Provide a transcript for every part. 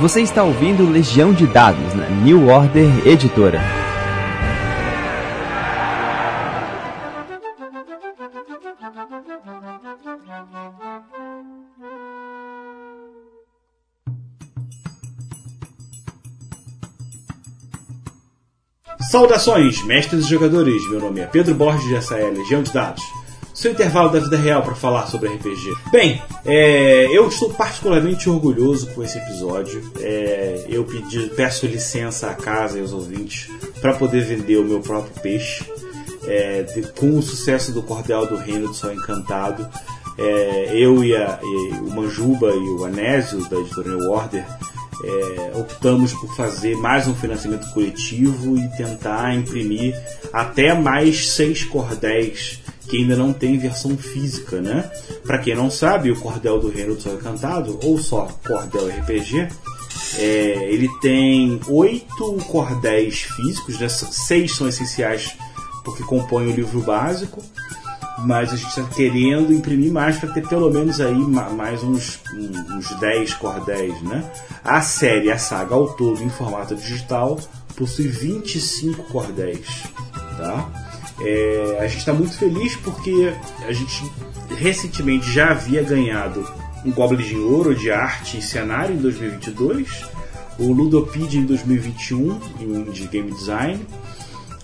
Você está ouvindo Legião de Dados na New Order Editora. Saudações, mestres e jogadores! Meu nome é Pedro Borges e essa é Legião de Dados. Seu intervalo da vida real para falar sobre RPG. Bem, é, eu estou particularmente orgulhoso com esse episódio. É, eu pedi, peço licença à casa e aos ouvintes para poder vender o meu próprio peixe. É, com o sucesso do Cordel do Reino do Sol Encantado, é, eu e, a, e, o Manjuba e o Anésio da editora New Order é, optamos por fazer mais um financiamento coletivo e tentar imprimir até mais seis cordéis que ainda não tem versão física, né? Para quem não sabe, o Cordel do Reino do Sol Encantado, ou só Cordel RPG, é, ele tem oito cordéis físicos, né? seis são essenciais porque compõem o livro básico, mas a gente está querendo imprimir mais para ter pelo menos aí mais uns, uns 10 cordéis, né? A série, a saga ao todo em formato digital possui 25 cordéis, tá? É, a gente está muito feliz porque a gente recentemente já havia ganhado um Goblin de Ouro de arte e cenário em 2022, o Ludopedia em 2021 de game design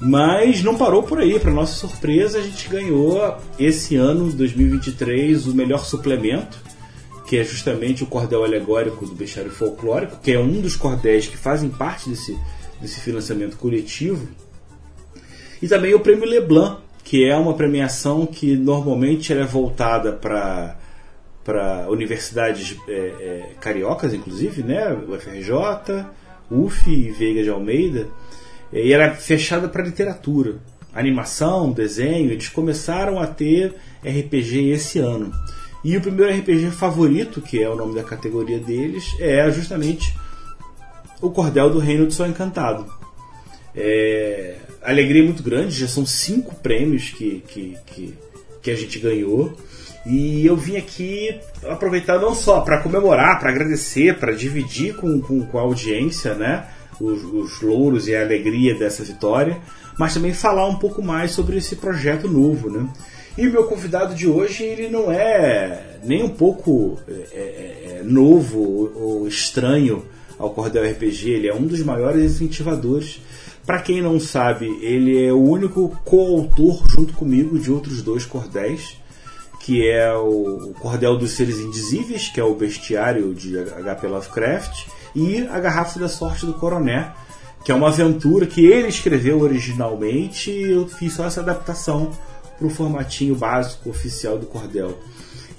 mas não parou por aí, para nossa surpresa, a gente ganhou esse ano, 2023, o melhor suplemento, que é justamente o cordel alegórico do bestiário folclórico, que é um dos cordéis que fazem parte desse, desse financiamento coletivo. E também o prêmio Leblanc, que é uma premiação que normalmente é voltada para para universidades é, é, cariocas, inclusive, né? UFRJ, UF e Veiga de Almeida e era fechada para literatura. Animação, desenho, eles começaram a ter RPG esse ano. E o primeiro RPG favorito, que é o nome da categoria deles, é justamente o Cordel do Reino do Sol Encantado. É, alegria muito grande, já são cinco prêmios que, que, que, que a gente ganhou. E eu vim aqui aproveitar não só para comemorar, para agradecer, para dividir com, com, com a audiência, né? os, os louros e a alegria dessa vitória, mas também falar um pouco mais sobre esse projeto novo, né? E o meu convidado de hoje ele não é nem um pouco é, é, é novo ou estranho ao Cordel RPG, ele é um dos maiores incentivadores. Para quem não sabe, ele é o único coautor junto comigo de outros dois cordéis, que é o Cordel dos Seres Indizíveis, que é o bestiário de HP Lovecraft, e A Garrafa da Sorte do Coroné, que é uma aventura que ele escreveu originalmente e eu fiz só essa adaptação para o formatinho básico oficial do Cordel.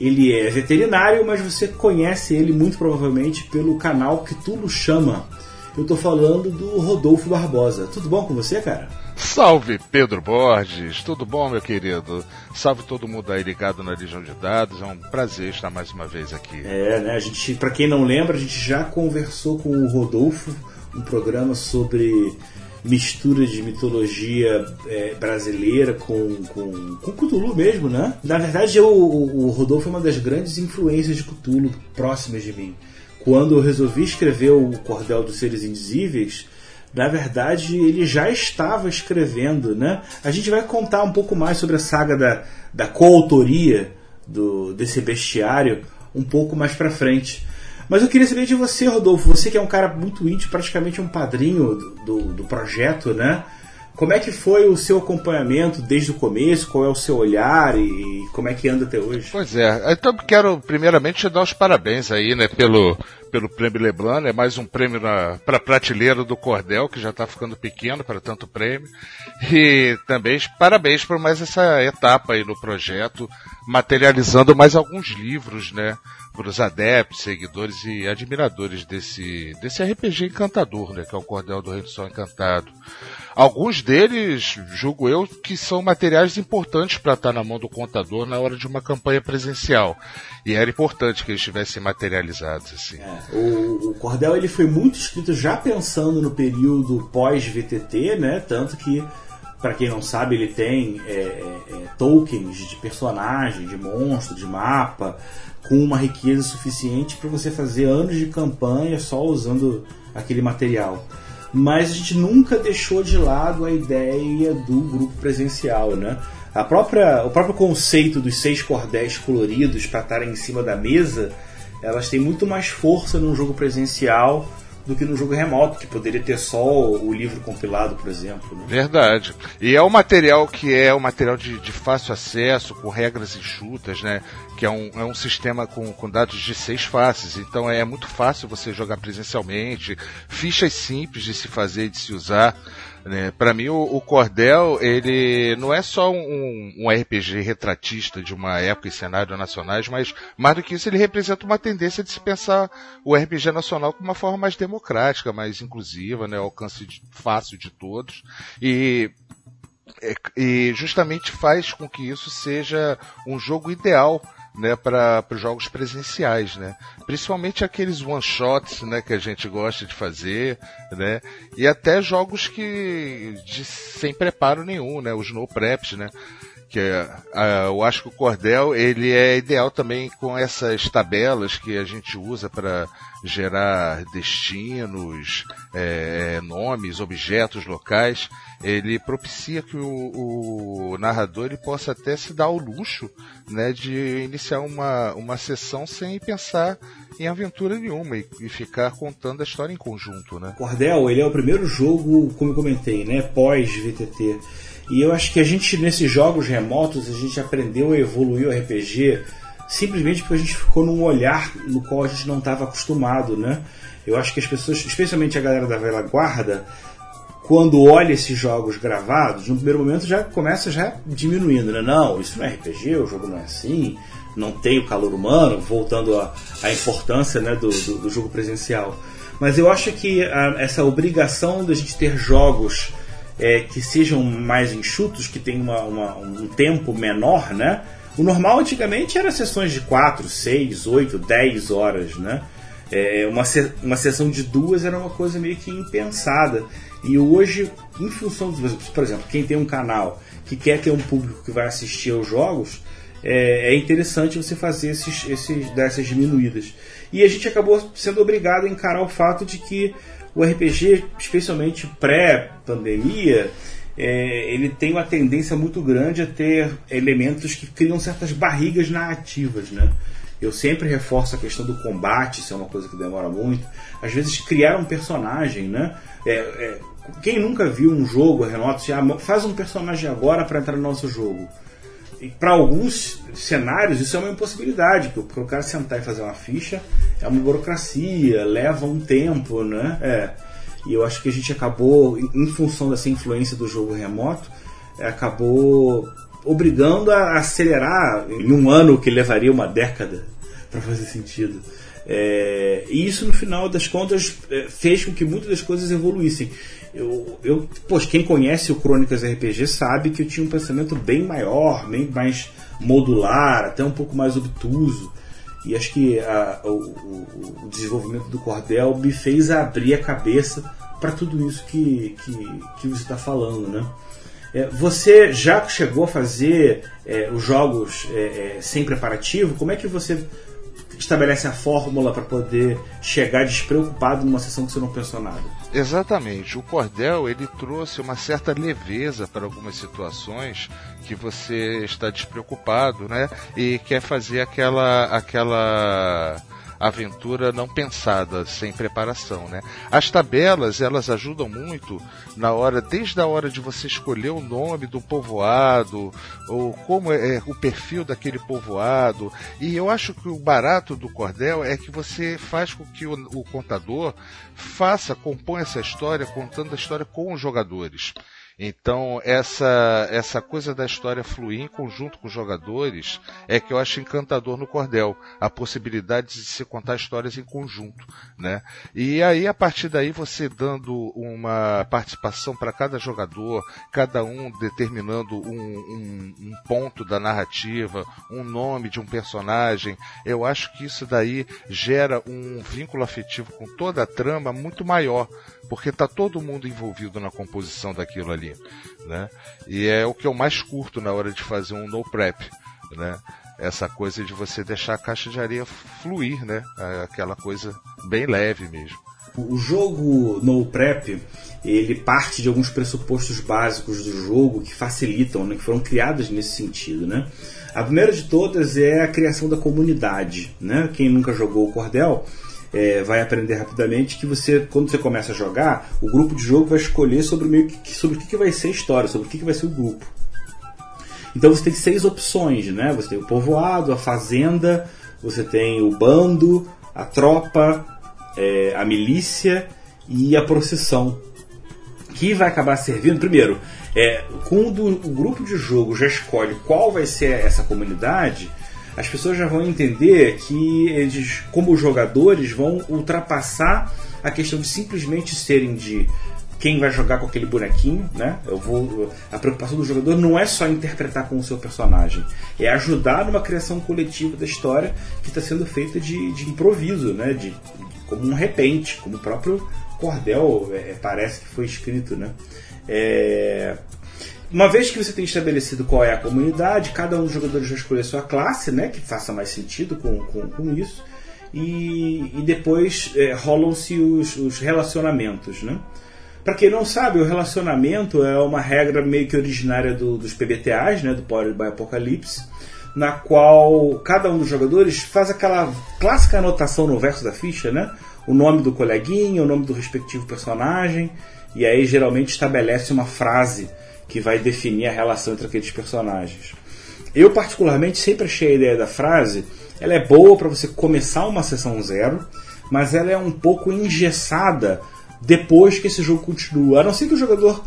Ele é veterinário, mas você conhece ele muito provavelmente pelo canal que Tulo chama. Eu estou falando do Rodolfo Barbosa. Tudo bom com você, cara? Salve Pedro Borges, tudo bom meu querido? Salve todo mundo aí ligado na Legião de Dados, é um prazer estar mais uma vez aqui. É, né? A gente, para quem não lembra, a gente já conversou com o Rodolfo, um programa sobre mistura de mitologia é, brasileira com, com, com Cthulhu mesmo, né? Na verdade, eu, o, o Rodolfo é uma das grandes influências de Cthulhu próximas de mim. Quando eu resolvi escrever o Cordel dos Seres Indizíveis, na verdade, ele já estava escrevendo, né? A gente vai contar um pouco mais sobre a saga da, da coautoria do, desse bestiário um pouco mais para frente. Mas eu queria saber de você, Rodolfo, você que é um cara muito íntimo, praticamente um padrinho do, do, do projeto, né? Como é que foi o seu acompanhamento desde o começo? Qual é o seu olhar e como é que anda até hoje? Pois é, então quero primeiramente te dar os parabéns aí, né, pelo, pelo prêmio Leblanc, é mais um prêmio para a prateleira do Cordel, que já está ficando pequeno para tanto prêmio. E também parabéns por mais essa etapa aí no projeto, materializando mais alguns livros, né, para os adeptos, seguidores e admiradores desse, desse RPG encantador, né, que é o Cordel do Rei do Sol Encantado. Alguns deles, julgo eu, que são materiais importantes para estar na mão do contador na hora de uma campanha presencial. E era importante que eles estivessem materializados. Assim. É, o, o, Cordel ele foi muito escrito já pensando no período pós-VTT, né? Tanto que para quem não sabe, ele tem é, é, é, tokens de personagem, de monstro, de mapa, com uma riqueza suficiente para você fazer anos de campanha só usando aquele material. Mas a gente nunca deixou de lado a ideia do grupo presencial, né? A própria, o próprio conceito dos seis cordéis coloridos para estarem em cima da mesa, elas têm muito mais força num jogo presencial do que no jogo remoto, que poderia ter só o livro compilado, por exemplo. Né? Verdade. E é um material que é um material de, de fácil acesso, com regras enxutas, né? Que é um, é um sistema com, com dados de seis faces. Então é muito fácil você jogar presencialmente, fichas simples de se fazer e de se usar. Né? Para mim, o, o, Cordel ele não é só um, um, RPG retratista de uma época e cenário nacionais, mas mais do que isso, ele representa uma tendência de se pensar o RPG nacional como uma forma mais democrática, mais inclusiva, né? alcance de, fácil de todos. E e justamente faz com que isso seja um jogo ideal né, para os jogos presenciais, né? Principalmente aqueles one shots, né, que a gente gosta de fazer, né? E até jogos que de, sem preparo nenhum, né? Os no preps, né? Que uh, eu acho que o cordel ele é ideal também com essas tabelas que a gente usa para gerar destinos, é, nomes, objetos locais. Ele propicia que o, o, narrador ele possa até se dar o luxo né, de iniciar uma, uma sessão sem pensar em aventura nenhuma e, e, ficar contando a história em conjunto. Né? Cordel ele é o primeiro jogo, como eu comentei, né, pós VTT e eu acho que a gente, nesses jogos remotos, a gente aprendeu a evoluir o RPG simplesmente porque a gente ficou num olhar no qual a gente não estava acostumado, né? Eu acho que as pessoas, especialmente a galera da velha guarda, quando olha esses jogos gravados, no primeiro momento já começa já diminuindo, né? Não, isso não é RPG, o jogo não é assim, não tem o calor humano, voltando à importância né, do, do, do, jogo presencial. Mas eu acho que a, essa obrigação da gente ter jogos é, que sejam mais enxutos, que tenham uma, uma, um tempo menor, né? O normal antigamente era sessões de 4, 6, 8, 10 horas, né? É, uma, uma sessão de duas era uma coisa meio que impensada. E hoje, em função, do, por exemplo, quem tem um canal que quer ter um público que vai assistir aos jogos, é, é interessante você fazer esses, esses, dessas diminuídas. E a gente acabou sendo obrigado a encarar o fato de que o RPG, especialmente pré-pandemia, é, ele tem uma tendência muito grande a ter elementos que criam certas barrigas narrativas, né? Eu sempre reforço a questão do combate, isso é uma coisa que demora muito. Às vezes criar um personagem, né? É, é, quem nunca viu um jogo, Renato, faz um personagem agora para entrar no nosso jogo para alguns cenários isso é uma impossibilidade, porque o cara sentar e fazer uma ficha é uma burocracia, leva um tempo, né? É. E eu acho que a gente acabou, em função dessa influência do jogo remoto, é, acabou obrigando a acelerar em um ano que levaria uma década para fazer sentido. É, e isso, no final das contas, é, fez com que muitas das coisas evoluíssem. Eu, eu, quem conhece o Crônicas RPG sabe que eu tinha um pensamento bem maior, bem mais modular, até um pouco mais obtuso. E acho que a, o, o, desenvolvimento do Cordel me fez abrir a cabeça para tudo isso que, que, que você está falando, né? É, você já chegou a fazer é, os jogos é, é sem preparativo? Como é que você estabelece a fórmula para poder chegar despreocupado numa sessão que você não pensou nada. Exatamente. O cordel ele trouxe uma certa leveza para algumas situações que você está despreocupado, né? E quer fazer aquela aquela aventura não pensada, sem preparação, né? As tabelas, elas ajudam muito na hora, desde a hora de você escolher o nome do povoado, ou como é, é o perfil daquele povoado. E eu acho que o barato do cordel é que você faz com que o, o contador faça, compõe essa história contando a história com os jogadores. Então, essa, essa coisa da história fluir em conjunto com os jogadores é que eu acho encantador no Cordel. A possibilidade de se contar histórias em conjunto, né? E aí, a partir daí, você dando uma participação para cada jogador, cada um determinando um, um, um ponto da narrativa, um nome de um personagem, eu acho que isso daí gera um vínculo afetivo com toda a trama muito maior, porque está todo mundo envolvido na composição daquilo ali. Né? E é o que eu mais curto na hora de fazer um no prep. Né? Essa coisa de você deixar a caixa de areia fluir, né? Aquela coisa bem leve mesmo. O jogo no prep ele parte de alguns pressupostos básicos do jogo que facilitam, né, que foram criados nesse sentido, né? A primeira de todas é a criação da comunidade, né? Quem nunca jogou o Cordel é, vai aprender rapidamente que você, quando você começa a jogar, o grupo de jogo vai escolher sobre, meio que, sobre o que, que vai ser a história, sobre o que, que vai ser o grupo. Então você tem seis opções, né? Você tem o povoado, a fazenda, você tem o bando, a tropa, é, a milícia e a procissão. Que vai acabar servindo, primeiro, é, quando o grupo de jogo já escolhe qual vai ser essa comunidade, as pessoas já vão entender que eles, como jogadores, vão ultrapassar a questão de simplesmente serem de quem vai jogar com aquele bonequinho, né? Eu vou, a preocupação do jogador não é só interpretar com o seu personagem, é ajudar numa criação coletiva da história que está sendo feita de, de improviso, né? De, como um repente, como o próprio cordel é, parece que foi escrito, né? É, uma vez que você tem estabelecido qual é a comunidade, cada um dos jogadores vai escolher sua classe, né, que faça mais sentido com, com, com isso, e, e depois é, rolam-se os, os, relacionamentos. Né? Para quem não sabe, o relacionamento é uma regra meio que originária do, dos PBTAs, né, do Powered by Apocalypse, na qual cada um dos jogadores faz aquela clássica anotação no verso da ficha, né? o nome do coleguinha, o nome do respectivo personagem, e aí geralmente estabelece uma frase que vai definir a relação entre aqueles personagens. Eu particularmente sempre achei a ideia da frase, ela é boa para você começar uma sessão zero, mas ela é um pouco engessada depois que esse jogo continua. A não ser que o jogador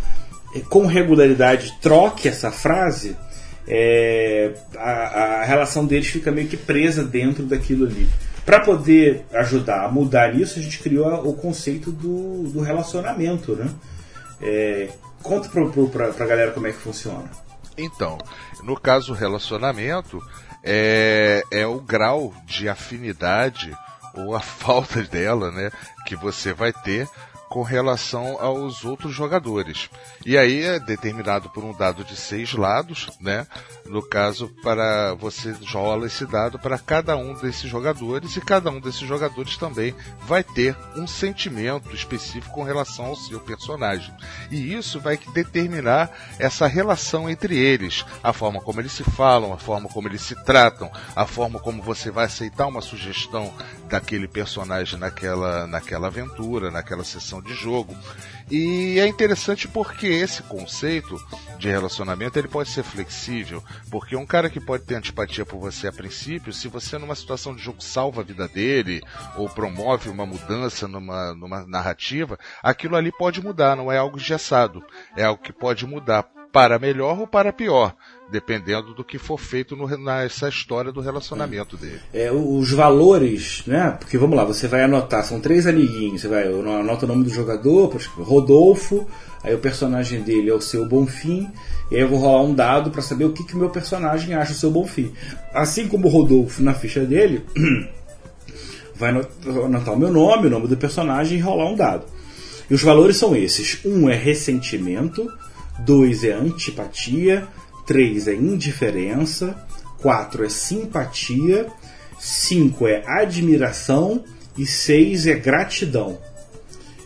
eh, com regularidade troque essa frase, é, a, a, relação deles fica meio que presa dentro daquilo ali. Para poder ajudar a mudar isso, a gente criou o conceito do, do relacionamento, né? É, conta para a galera como é que funciona. Então, no caso relacionamento, é, é o grau de afinidade ou a falta dela, né, que você vai ter com relação aos outros jogadores. E aí é determinado por um dado de seis lados, né? No caso, para você rola esse dado para cada um desses jogadores e cada um desses jogadores também vai ter um sentimento específico com relação ao seu personagem. E isso vai determinar essa relação entre eles, a forma como eles se falam, a forma como eles se tratam, a forma como você vai aceitar uma sugestão daquele personagem naquela, naquela aventura, naquela sessão de jogo. E é interessante porque esse conceito de relacionamento ele pode ser flexível, porque um cara que pode ter antipatia por você a princípio, se você numa situação de jogo salva a vida dele ou promove uma mudança numa, numa narrativa, aquilo ali pode mudar, não é algo engessado, é algo que pode mudar para melhor ou para pior dependendo do que for feito no, nessa história do relacionamento dele. É, os valores, né? Porque vamos lá, você vai anotar, são três amiguinhos, você vai anota o nome do jogador, Rodolfo, aí o personagem dele é o seu Bonfim, e aí eu vou rolar um dado para saber o que que meu personagem acha o seu Bonfim. Assim como o Rodolfo na ficha dele, vai anotar o meu nome, o nome do personagem e rolar um dado. E os valores são esses: um é ressentimento, dois é antipatia, 3 é indiferença, 4 é simpatia, 5 é admiração e 6 é gratidão.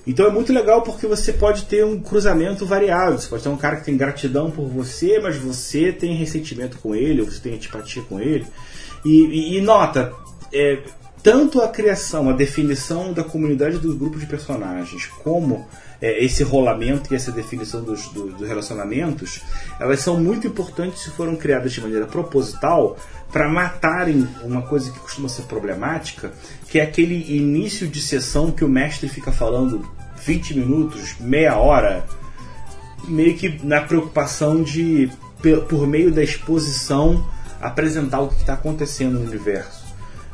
Então é muito legal porque você pode ter um cruzamento variado. Você pode ter um cara que tem gratidão por você, mas você tem ressentimento com ele, ou você tem antipatia com ele. E, e, e nota, é, tanto a criação, a definição da comunidade dos grupos de personagens, como é, esse rolamento e essa definição dos, do, dos relacionamentos, elas são muito importantes se foram criadas de maneira proposital para matarem uma coisa que costuma ser problemática, que é aquele início de sessão que o mestre fica falando 20 minutos, meia hora, meio que na preocupação de, por meio da exposição, apresentar o que está acontecendo no universo.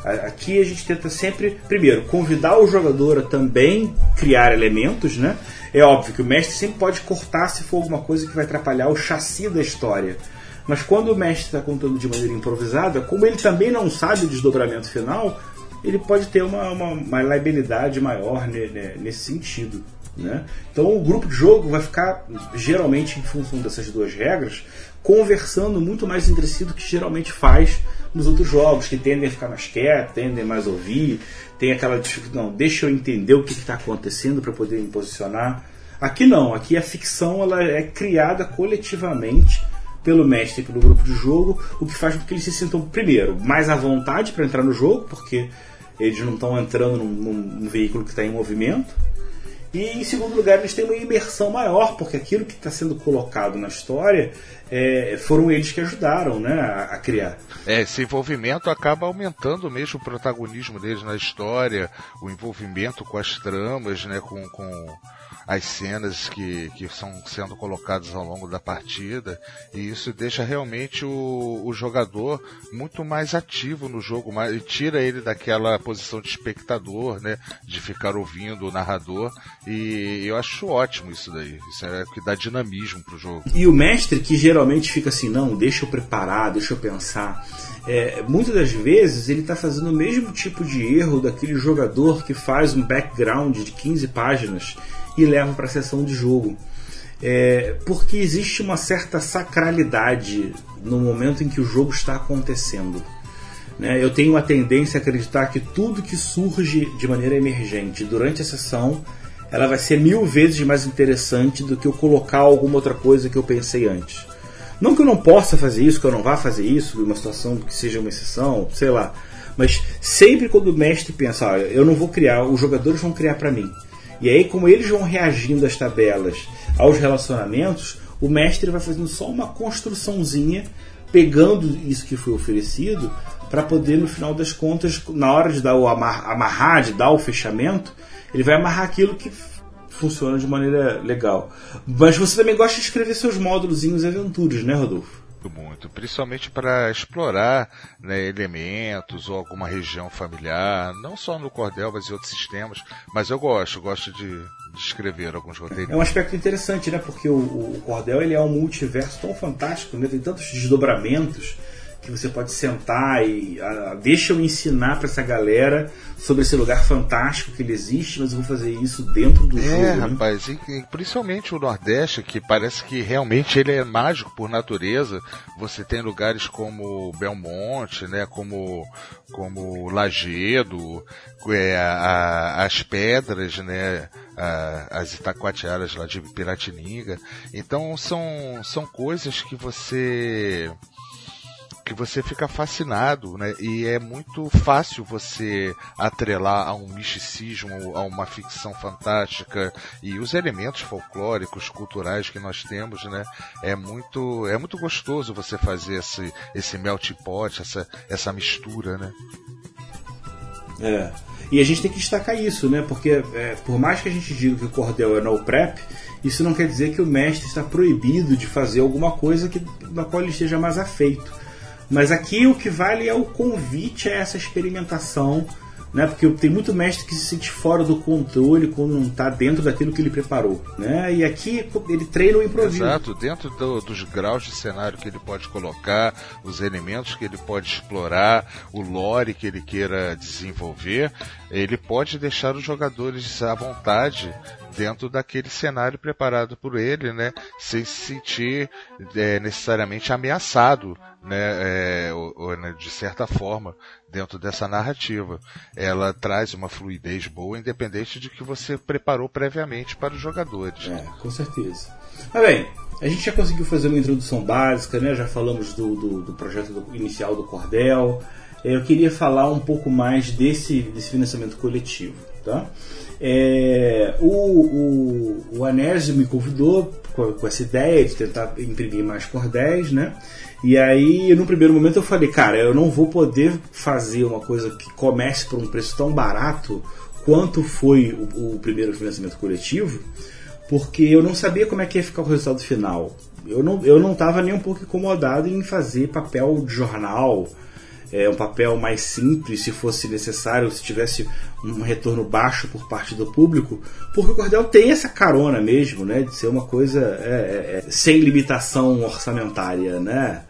Aqui a gente tenta sempre, primeiro, convidar o jogador a também criar elementos, né? É óbvio que o mestre sempre pode cortar se for alguma coisa que vai atrapalhar o chassi da história. Mas quando o mestre está contando de maneira improvisada, como ele também não sabe o desdobramento final, ele pode ter uma, uma, uma liabilidade maior nesse sentido. Né? Então o grupo de jogo vai ficar, geralmente, em função dessas duas regras, conversando muito mais entre si do que geralmente faz nos outros jogos, que tendem a ficar mais quietos, tendem mais a ouvir, tem aquela dificuldade, não, deixa eu entender o que está acontecendo para poder me posicionar. Aqui não, aqui a ficção ela é criada coletivamente pelo mestre e pelo grupo de jogo, o que faz com que eles se sintam, primeiro, mais à vontade para entrar no jogo, porque eles não estão entrando num, num veículo que está em movimento. E em segundo lugar, eles têm uma imersão maior, porque aquilo que está sendo colocado na história é, foram eles que ajudaram né, a, a, criar. É, esse envolvimento acaba aumentando mesmo o protagonismo deles na história, o envolvimento com as tramas, né, com, com as cenas que, que são sendo colocadas ao longo da partida, e isso deixa realmente o, o jogador muito mais ativo no jogo, mais, e tira ele daquela posição de espectador, né, de ficar ouvindo o narrador, e eu acho ótimo isso daí, isso é que dá dinamismo pro jogo. E o mestre que geralmente fica assim, não, deixa eu preparar, deixa eu pensar, é, muitas das vezes ele está fazendo o mesmo tipo de erro daquele jogador que faz um background de 15 páginas e leva para a sessão de jogo. É, porque existe uma certa sacralidade no momento em que o jogo está acontecendo. Né? Eu tenho a tendência a acreditar que tudo que surge de maneira emergente durante a sessão ela vai ser mil vezes mais interessante do que eu colocar alguma outra coisa que eu pensei antes. Não que eu não possa fazer isso, que eu não vá fazer isso, uma situação que seja uma exceção, sei lá. Mas sempre quando o mestre pensa, ah, eu não vou criar, os jogadores vão criar para mim. E aí, como eles vão reagindo às tabelas, aos relacionamentos, o mestre vai fazendo só uma construçãozinha, pegando isso que foi oferecido, para poder, no final das contas, na hora de dar o amar, amarrar, de dar o fechamento, ele vai amarrar aquilo que funciona de maneira legal. Mas você também gosta de escrever seus módulos e aventuras, né, Rodolfo? Muito, principalmente para explorar né, elementos ou alguma região familiar, não só no Cordel, mas em outros sistemas. Mas eu gosto, gosto de, de escrever alguns roteiros. É um aspecto interessante, né? Porque o, o Cordel ele é um multiverso tão fantástico, né? tem tantos desdobramentos que você pode sentar e ah, deixa eu ensinar para essa galera sobre esse lugar fantástico que ele existe, mas eu vou fazer isso dentro do é, jogo. É, rapaz, né? e, principalmente o Nordeste, que parece que realmente ele é mágico por natureza. Você tem lugares como Belmonte, né, como como Lagedo, é, a, as pedras, né, a, as Itacoatiaras lá de Piratininga. Então são são coisas que você que você fica fascinado, né? E é muito fácil você atrelar a um misticismo, a uma ficção fantástica e os elementos folclóricos, culturais que nós temos, né? É muito, é muito gostoso você fazer esse, esse melt pot, essa, essa mistura, né? É. E a gente tem que destacar isso, né? Porque é, por mais que a gente diga que o cordel é no prep, isso não quer dizer que o mestre está proibido de fazer alguma coisa que, na qual ele esteja mais afeito. Mas aqui o que vale é o convite a essa experimentação, né? Porque tem muito mestre que se sente fora do controle quando não está dentro daquilo que ele preparou, né? E aqui ele treina o improviso. Exato, dentro do, dos graus de cenário que ele pode colocar, os elementos que ele pode explorar, o lore que ele queira desenvolver, ele pode deixar os jogadores à vontade dentro daquele cenário preparado por ele, né? Sem se sentir é, necessariamente ameaçado, né? É, ou, ou, né, de certa forma, dentro dessa narrativa. Ela traz uma fluidez boa, independente de que você preparou previamente para os jogadores. É, com certeza. Bem, a gente já conseguiu fazer uma introdução básica, né? Já falamos do, do, do projeto do, inicial do Cordel. Eu queria falar um pouco mais desse, desse financiamento coletivo. Tá? É, o, o, o Anésio me convidou com, com, essa ideia de tentar imprimir mais cordéis, né? E aí, no primeiro momento, eu falei, cara, eu não vou poder fazer uma coisa que comece por um preço tão barato quanto foi o, o primeiro financiamento coletivo, porque eu não sabia como é que ia ficar o resultado final. Eu não, eu não estava nem um pouco incomodado em fazer papel de jornal, é, um papel mais simples, se fosse necessário, se tivesse um retorno baixo por parte do público, porque o Cordel tem essa carona mesmo, né, de ser uma coisa é, é, é sem limitação orçamentária, né?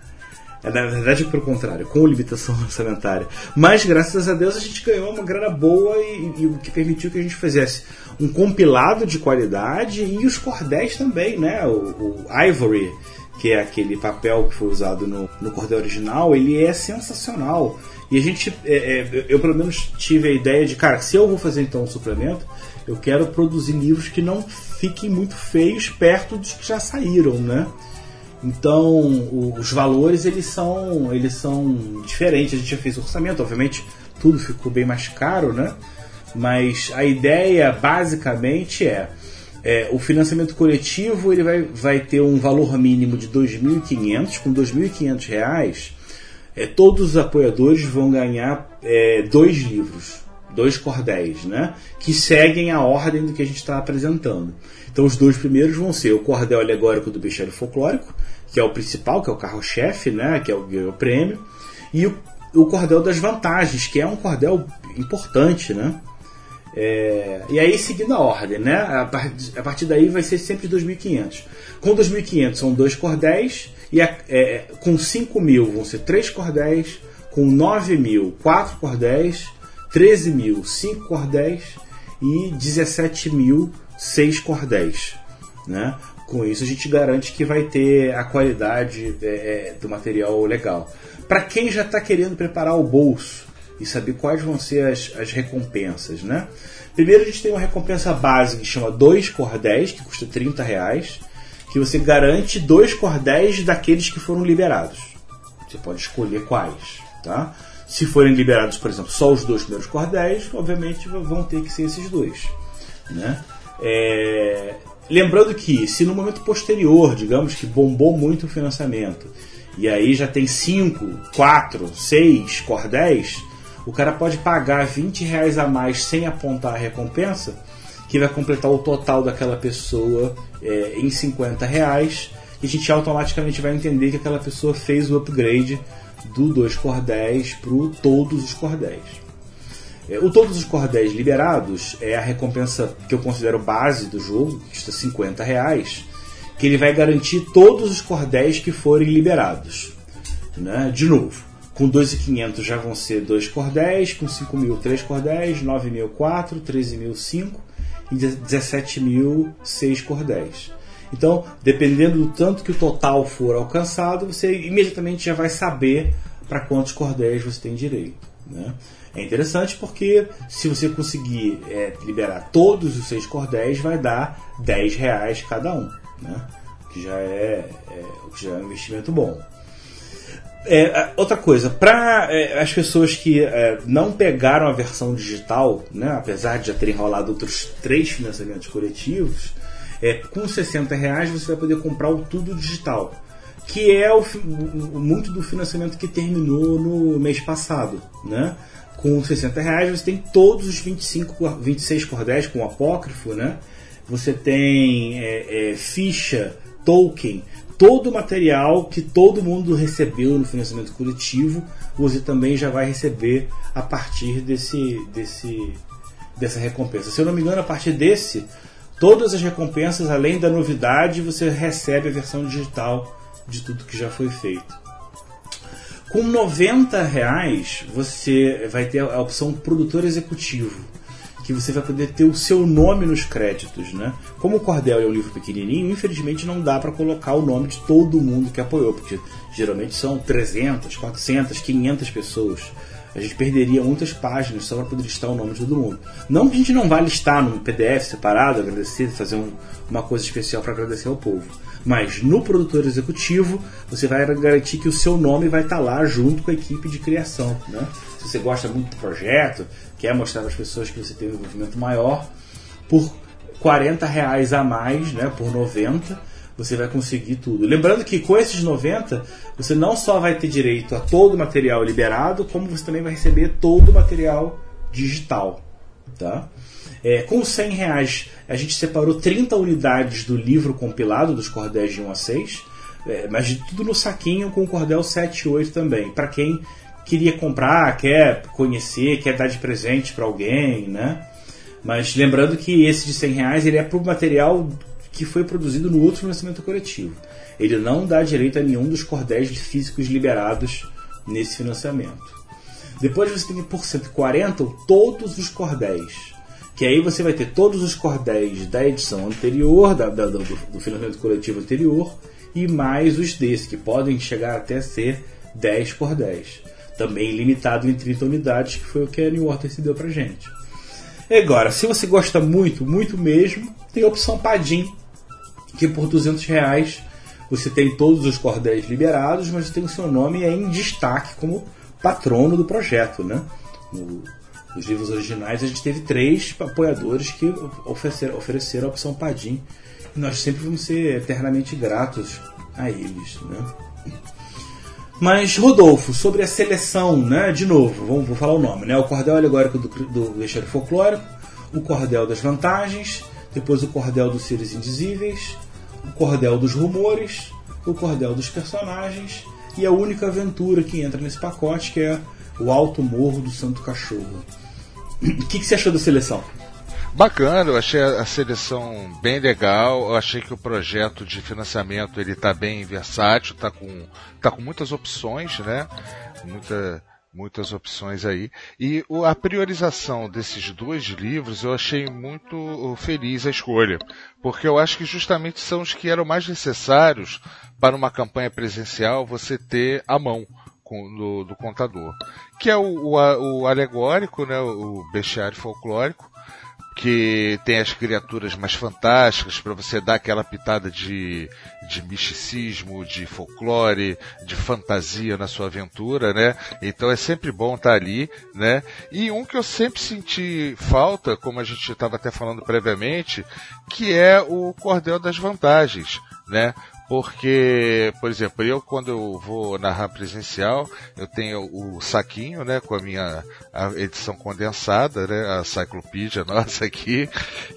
Na verdade, pelo contrário, com limitação orçamentária. Mas, graças a Deus, a gente ganhou uma grana boa e o que permitiu que a gente fizesse um compilado de qualidade e os cordéis também, né? O, o Ivory, que é aquele papel que foi usado no, no cordel original, ele é sensacional. E a gente, é, é, eu pelo menos tive a ideia de, cara, se eu vou fazer então um suplemento, eu quero produzir livros que não fiquem muito feios perto dos que já saíram, né? Então, os valores eles são, eles são diferentes. A gente já fez orçamento, obviamente, tudo ficou bem mais caro, né? Mas a ideia basicamente é, é o financiamento coletivo ele vai, vai ter um valor mínimo de 2.500, com 2.500 reais, é, todos os apoiadores vão ganhar é, dois livros, dois cordéis, né? Que seguem a ordem do que a gente está apresentando. Então os dois primeiros vão ser o cordel alegórico do bestiário folclórico, que é o principal, que é o carro-chefe, né? Que é o, é o prêmio, e o, o cordel das vantagens, que é um cordel importante, né? É, e aí seguindo a ordem, né? A, a partir daí vai ser sempre 2.500. Com 2.500 são dois cordéis e a, é, com 5.000 vão ser três cordéis, com 9.000 quatro cordéis, 13.000 cinco cordéis e 17.000 seis cordéis, né? Com isso a gente garante que vai ter a qualidade é, é do material legal. Para quem já está querendo preparar o bolso e saber quais vão ser as, as recompensas, né? Primeiro a gente tem uma recompensa básica que chama dois cordéis, que custa 30 reais, que você garante dois cordéis daqueles que foram liberados. Você pode escolher quais, tá? Se forem liberados, por exemplo, só os dois primeiros cordéis, obviamente vão ter que ser esses dois, né? É... Lembrando que, se no momento posterior, digamos que bombou muito o financiamento, e aí já tem 5, 4, 6 cordéis, o cara pode pagar 20 reais a mais sem apontar a recompensa, que vai completar o total daquela pessoa é, em 50 reais, e a gente automaticamente vai entender que aquela pessoa fez o upgrade do 2 cordéis para todos os cordéis. O todos os cordéis liberados é a recompensa que eu considero base do jogo, que custa 50 reais, que ele vai garantir todos os cordéis que forem liberados. Né? De novo, com 2.500 já vão ser 2 cordéis, com 5.000 3 cordéis, 9.000 4, 13.000 5 e 17.000 6 cordéis. Então, dependendo do tanto que o total for alcançado, você imediatamente já vai saber para quantos cordéis você tem direito. Né? É interessante porque se você conseguir é, liberar todos os seis cordéis, vai dar 10 reais cada um. Né? Que já é, é, já é um investimento bom. É, outra coisa, para é, as pessoas que é, não pegaram a versão digital, né, apesar de já terem rolado outros três financiamentos coletivos, é, com 60 reais você vai poder comprar o tudo digital, que é o, muito do financiamento que terminou no mês passado. Né? Com 60 reais você tem todos os 25, 26 cordéis com apócrifo, né? você tem é, é, ficha, token todo o material que todo mundo recebeu no financiamento coletivo, você também já vai receber a partir desse, desse, dessa recompensa. Se eu não me engano, a partir desse, todas as recompensas, além da novidade, você recebe a versão digital de tudo que já foi feito. Com 90 reais, você vai ter a opção produtor executivo que você vai poder ter o seu nome nos créditos, né? Como o Cordel é um livro pequenininho, infelizmente não dá para colocar o nome de todo mundo que apoiou, porque geralmente são 300, 400, 500 pessoas. A gente perderia muitas páginas só para poder listar o nome de todo mundo. Não que a gente não vá listar num PDF separado, agradecer, fazer um, uma coisa especial para agradecer ao povo. Mas no produtor executivo, você vai garantir que o seu nome vai estar tá lá junto com a equipe de criação. Né? Se você gosta muito do projeto, quer mostrar para as pessoas que você tem um envolvimento maior, por 40 reais a mais, né, por 90, você vai conseguir tudo. Lembrando que com esses 90, você não só vai ter direito a todo o material liberado, como você também vai receber todo o material digital. Tá? É, com 100 reais, a gente separou 30 unidades do livro compilado dos cordéis de 1 a 6, é, mas de tudo no saquinho com o cordel 7 e 8 também, para quem queria comprar, quer conhecer, quer dar de presente para alguém, né? Mas lembrando que esse de 100 reais ele é para o material que foi produzido no outro financiamento coletivo. Ele não dá direito a nenhum dos cordéis físicos liberados nesse financiamento. Depois você tem por 140 todos os cordéis. Que aí você vai ter todos os cordéis da edição anterior, da, da, do, do financiamento coletivo anterior, e mais os desse, que podem chegar até ser 10 cordéis. Também limitado em 30 unidades, que foi o que a New Order se deu pra gente. Agora, se você gosta muito, muito mesmo, tem a opção Padim, que por 200 reais você tem todos os cordéis liberados, mas tem o seu nome em destaque como patrono do projeto. Né? No, nos livros originais a gente teve três apoiadores que ofereceram, ofereceram a opção Padim. E nós sempre vamos ser eternamente gratos a eles. Né? Mas, Rodolfo, sobre a seleção, né? De novo, vamos, vou falar o nome, né? O cordel alegórico do, do vestiário folclórico, o cordel das vantagens, depois o cordel dos seres indizíveis, o cordel dos rumores, o cordel dos personagens e a única aventura que entra nesse pacote, que é o Alto Morro do Santo Cachorro. O que, que você achou da seleção? Bacana, eu achei a seleção bem legal. Eu achei que o projeto de financiamento ele está bem versátil, está com, tá com muitas opções, né? Muita, muitas opções aí. E a priorização desses dois livros eu achei muito feliz a escolha, porque eu acho que justamente são os que eram mais necessários para uma campanha presencial você ter à mão do, do contador, que é o, o, o alegórico, né, o bestiário folclórico, que tem as criaturas mais fantásticas para você dar aquela pitada de, de misticismo, de folclore, de fantasia na sua aventura, né? Então é sempre bom estar tá ali, né? E um que eu sempre senti falta, como a gente estava até falando previamente, que é o cordel das vantagens, né? Porque, por exemplo, eu quando eu vou narrar presencial, eu tenho o saquinho, né, com a minha a edição condensada, né, a cyclopedia nossa aqui,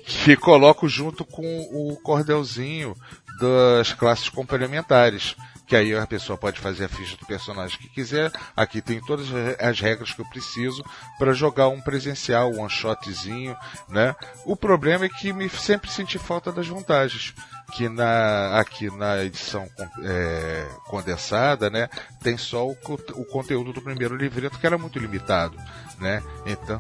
que coloco junto com o cordelzinho das classes complementares que aí a pessoa pode fazer a ficha do personagem que quiser. Aqui tem todas as regras que eu preciso para jogar um presencial, um shotzinho, né? O problema é que me sempre senti falta das vantagens que na, aqui na edição é, condensada, né, tem só o, o conteúdo do primeiro livreto que era muito limitado, né? Então,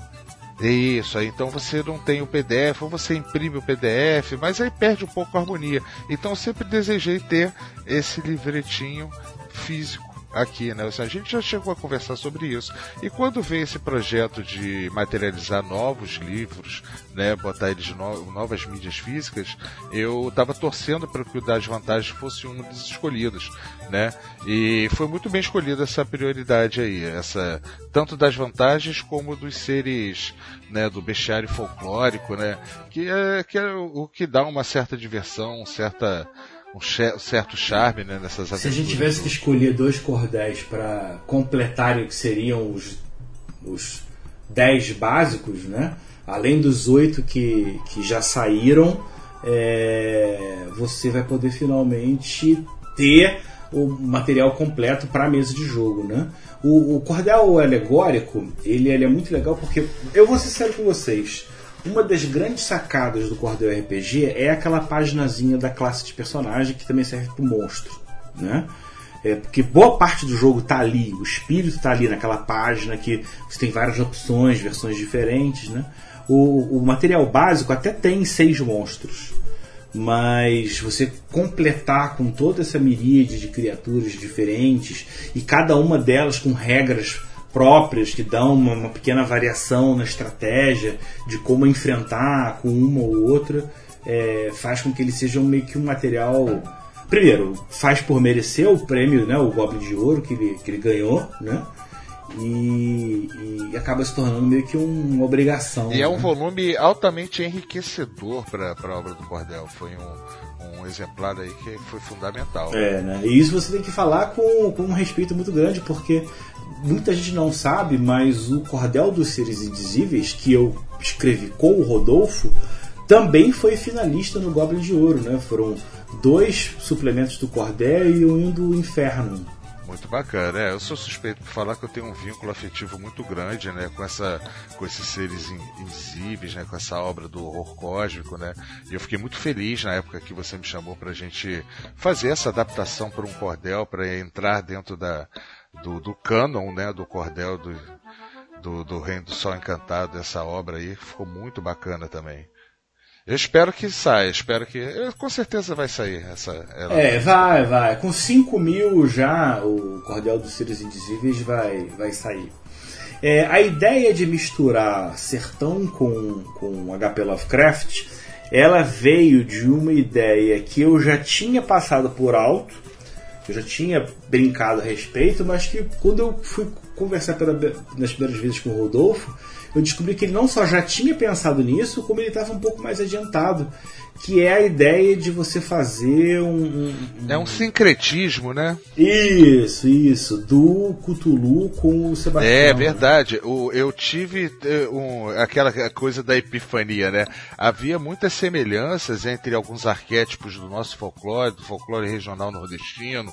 isso, aí então você não tem o PDF, ou você imprime o PDF, mas aí perde um pouco a harmonia. Então eu sempre desejei ter esse livretinho físico aqui, né? A gente já chegou a conversar sobre isso. E quando veio esse projeto de materializar novos livros, né, botar eles no, novas mídias físicas, eu estava torcendo para que o das vantagens fosse um dos escolhidos, né? E foi muito bem escolhida essa prioridade aí, essa tanto das vantagens como dos seres, né, do bestiário folclórico, né, que é, que é o que dá uma certa diversão, certa um certo charme né, nessas. Se a gente tivesse que escolher dois cordéis para completarem o que seriam os, os dez básicos, né? além dos oito que, que já saíram, é, você vai poder finalmente ter o material completo para a mesa de jogo. Né? O, o cordel alegórico ele, ele é muito legal porque eu vou ser sério com vocês uma das grandes sacadas do Cordel RPG é aquela paginazinha da classe de personagem que também serve para o monstro, né? É, porque boa parte do jogo está ali, o espírito está ali naquela página que você tem várias opções, versões diferentes, né? O, o material básico até tem seis monstros, mas você completar com toda essa miríade de criaturas diferentes e cada uma delas com regras próprias que dão uma, uma, pequena variação na estratégia de como enfrentar com uma ou outra, é, faz com que ele seja meio que um material. Primeiro, faz por merecer o prêmio, né, o Goblin de Ouro que ele, que ele ganhou, né? E, e, acaba se tornando meio que uma obrigação. E é um né? volume altamente enriquecedor para a obra do Cordel. Foi um, um exemplar aí que foi fundamental. É, né? E isso você tem que falar com, com um respeito muito grande, porque muita gente não sabe, mas o Cordel dos Seres Indizíveis, que eu escrevi com o Rodolfo, também foi finalista no Goblin de Ouro, né? Foram dois suplementos do Cordel e um do Inferno. Muito bacana, é. Eu sou suspeito de falar que eu tenho um vínculo afetivo muito grande, né, com essa, com esses seres invisíveis, né, com essa obra do horror cósmico, né. E eu fiquei muito feliz na época que você me chamou para a gente fazer essa adaptação para um cordel, para entrar dentro da, do, do canon, né, do cordel do, do, do Reino do Sol Encantado, essa obra aí, ficou muito bacana também. Eu espero que saia, espero que. Com certeza vai sair essa. Ela... É, vai, vai. Com 5 mil já o Cordel dos Seres Indizíveis vai, vai sair. É, a ideia de misturar sertão com, com HP Lovecraft ela veio de uma ideia que eu já tinha passado por alto, eu já tinha brincado a respeito, mas que quando eu fui conversar pela, nas primeiras vezes com o Rodolfo, eu descobri que ele não só já tinha pensado nisso, como ele estava um pouco mais adiantado que é a ideia de você fazer um, um, É um sincretismo, né? Isso, isso. Do Cthulhu com o Sebastião. É verdade. O, eu tive eh, um, aquela coisa da epifania, né? Havia muitas semelhanças entre alguns arquétipos do nosso folclore, do folclore regional nordestino,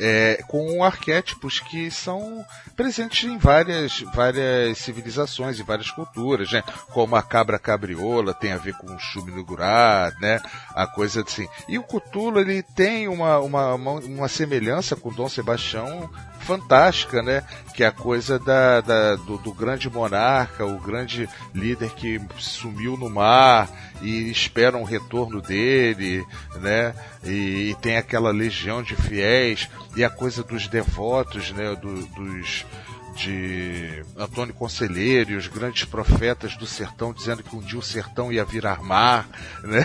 é, com arquétipos que são presentes em várias, várias civilizações e várias culturas, né? Como a cabra cabriola tem a ver com o Shuminugurá, né? A coisa assim. E o Cthulhu, ele tem uma, uma, uma, semelhança com Dom Sebastião fantástica, né? Que é a coisa da, da do, do, grande monarca, o grande líder que sumiu no mar e espera um retorno dele, né? E, e tem aquela legião de fiéis e a coisa dos devotos, né? Do, dos de Antônio Conselheiro e os grandes profetas do sertão dizendo que um dia o sertão ia virar mar, né?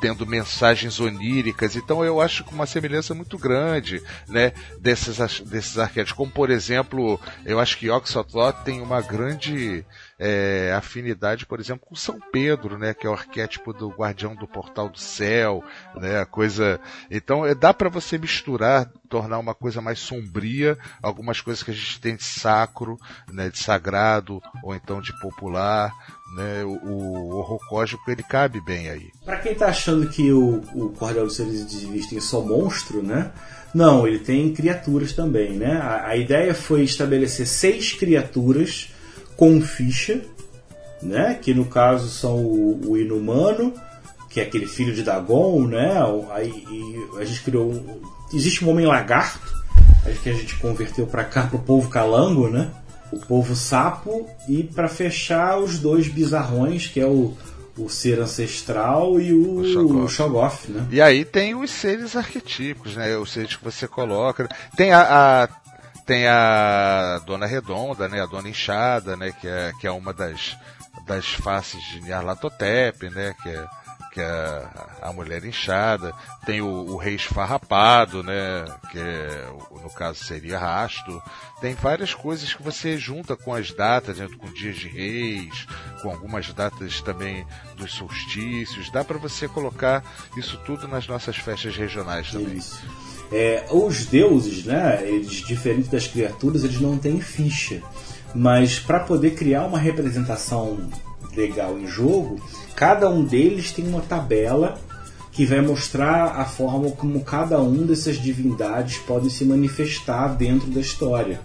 tendo mensagens oníricas. Então eu acho que uma semelhança muito grande né? desses, desses arquétipos. Como, por exemplo, eu acho que Oxotlot tem uma grande é, afinidade, por exemplo, com São Pedro, né, que é o arquétipo do guardião do portal do céu, né, coisa. Então é, dá para você misturar, tornar uma coisa mais sombria, algumas coisas que a gente tem de sacro, né, de sagrado ou então de popular, né, o, o horror cósmico ele cabe bem aí. Para quem tá achando que o, o Cordel dos Seres Divinos tem só monstro, né? Não, ele tem criaturas também, né? A, a ideia foi estabelecer seis criaturas com ficha, né? Que no caso são o, o Inumano, que é aquele filho de Dagon, né? Aí a gente criou. Um, existe um homem lagarto, que a gente converteu para cá pro povo calango, né? O povo sapo e para fechar os dois bizarrões, que é o, o ser ancestral e o, o Shoggoth, né? E aí tem os seres arquetípicos, né? Os seres que você coloca. Tem a, a tem a Dona Redonda, né? A Dona Inchada, né? Que é, que é uma das, das faces de Nyarlathotep, né? Que é, que é a mulher inchada. Tem o, o rei esfarrapado, né? Que é, no caso seria rasto. Tem várias coisas que você junta com as datas, né, com dias de reis, com algumas datas também dos solstícios. Dá para você colocar isso tudo nas nossas festas regionais também. Isso. É, os deuses, né, eles, diferente das criaturas, eles não têm ficha. Mas para poder criar uma representação legal em jogo, cada um deles tem uma tabela que vai mostrar a forma como cada um dessas divindades podem se manifestar dentro da história.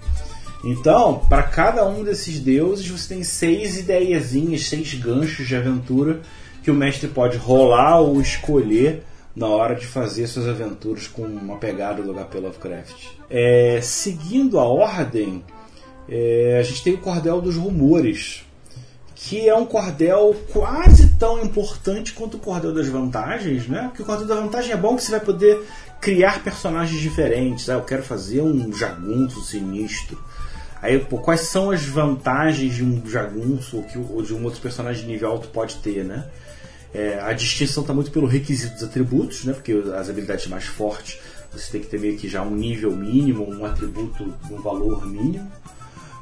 Então, para cada um desses deuses, você tem seis ideiazinhas, seis ganchos de aventura que o mestre pode rolar ou escolher na hora de fazer suas aventuras com uma pegada do HP Lovecraft. É, seguindo a ordem, é, a gente tem o Cordel dos Rumores, que é um cordel quase tão importante quanto o Cordel das Vantagens, né? Porque o Cordel da Vantagem é bom que você vai poder criar personagens diferentes. Ah, eu quero fazer um jagunço sinistro. Aí, pô, quais são as vantagens de um jagunço ou, que, ou de um outro personagem de nível alto pode ter, né? É, a distinção está muito pelo requisito dos atributos, né? porque as habilidades mais fortes você tem que ter meio que já um nível mínimo, um atributo um valor mínimo.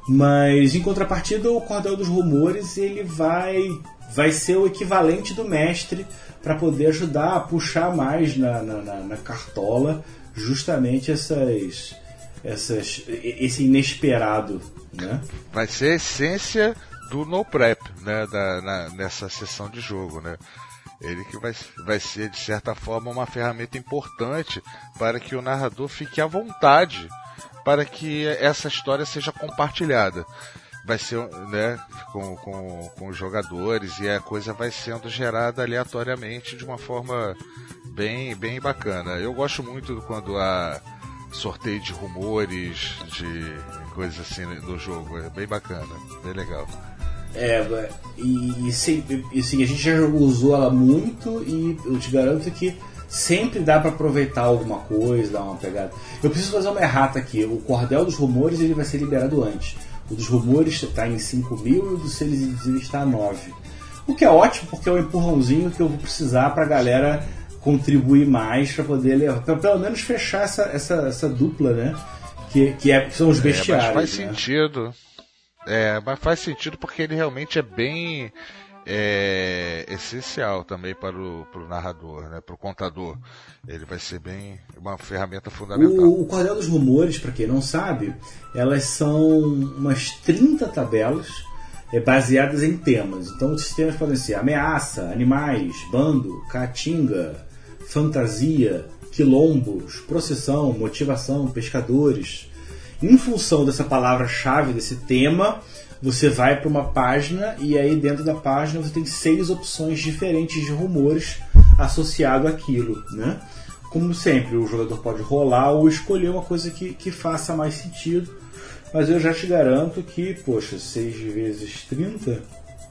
Mas em contrapartida, o Cordel dos Rumores ele vai, vai ser o equivalente do mestre para poder ajudar a puxar mais na, na, na, na cartola justamente essas, essas, esse inesperado. Né? Vai ser a essência do no prep, né, da, na, nessa sessão de jogo, né? Ele que vai, vai ser, de certa forma, uma ferramenta importante para que o narrador fique à vontade para que essa história seja compartilhada. Vai ser né, com, com, com os jogadores e a coisa vai sendo gerada aleatoriamente de uma forma bem, bem bacana. Eu gosto muito quando há sorteio de rumores, de coisas assim no jogo. É bem bacana, bem legal. É, e, e, sim, e sim, a gente já usou ela muito e eu te garanto que sempre dá para aproveitar alguma coisa, dar uma pegada. Eu preciso fazer uma errata aqui. O cordel dos rumores ele vai ser liberado antes. O dos rumores está em 5 mil e o dos seres invisíveis está a 9. O que é ótimo porque é um empurrãozinho que eu vou precisar para a galera contribuir mais para poder levar, pra pelo menos fechar essa, essa, essa dupla, né? Que, que, é, que são os bestiários. É, mas faz né? sentido. É, mas faz sentido porque ele realmente é bem é, essencial também para o, para o narrador, né, para o contador. Ele vai ser bem uma ferramenta fundamental. O, o Cordel dos Rumores, para quem não sabe, elas são umas 30 tabelas é, baseadas em temas. Então os temas podem ser ameaça, animais, bando, caatinga, fantasia, quilombos, procissão, motivação, pescadores. Em função dessa palavra-chave, desse tema, você vai para uma página e aí dentro da página você tem seis opções diferentes de rumores associado àquilo, né? Como sempre, o jogador pode rolar ou escolher uma coisa que, que faça mais sentido, mas eu já te garanto que, poxa, 6 vezes 30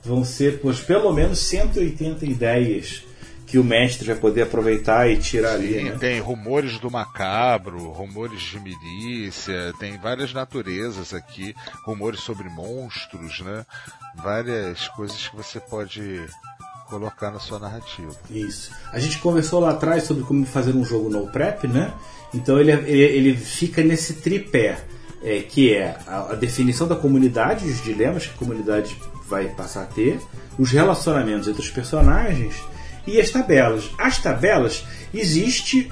vão ser, poxa, pelo menos 180 ideias que o mestre vai poder aproveitar e tirar Sim, ali. Né? Tem rumores do macabro, rumores de milícia, tem várias naturezas aqui, rumores sobre monstros, né? Várias coisas que você pode colocar na sua narrativa. Isso. A gente conversou lá atrás sobre como fazer um jogo no prep, né? Então ele, ele, ele fica nesse tripé, é, que é a, a definição da comunidade, os dilemas que a comunidade vai passar a ter, os relacionamentos entre os personagens e as tabelas. As tabelas existe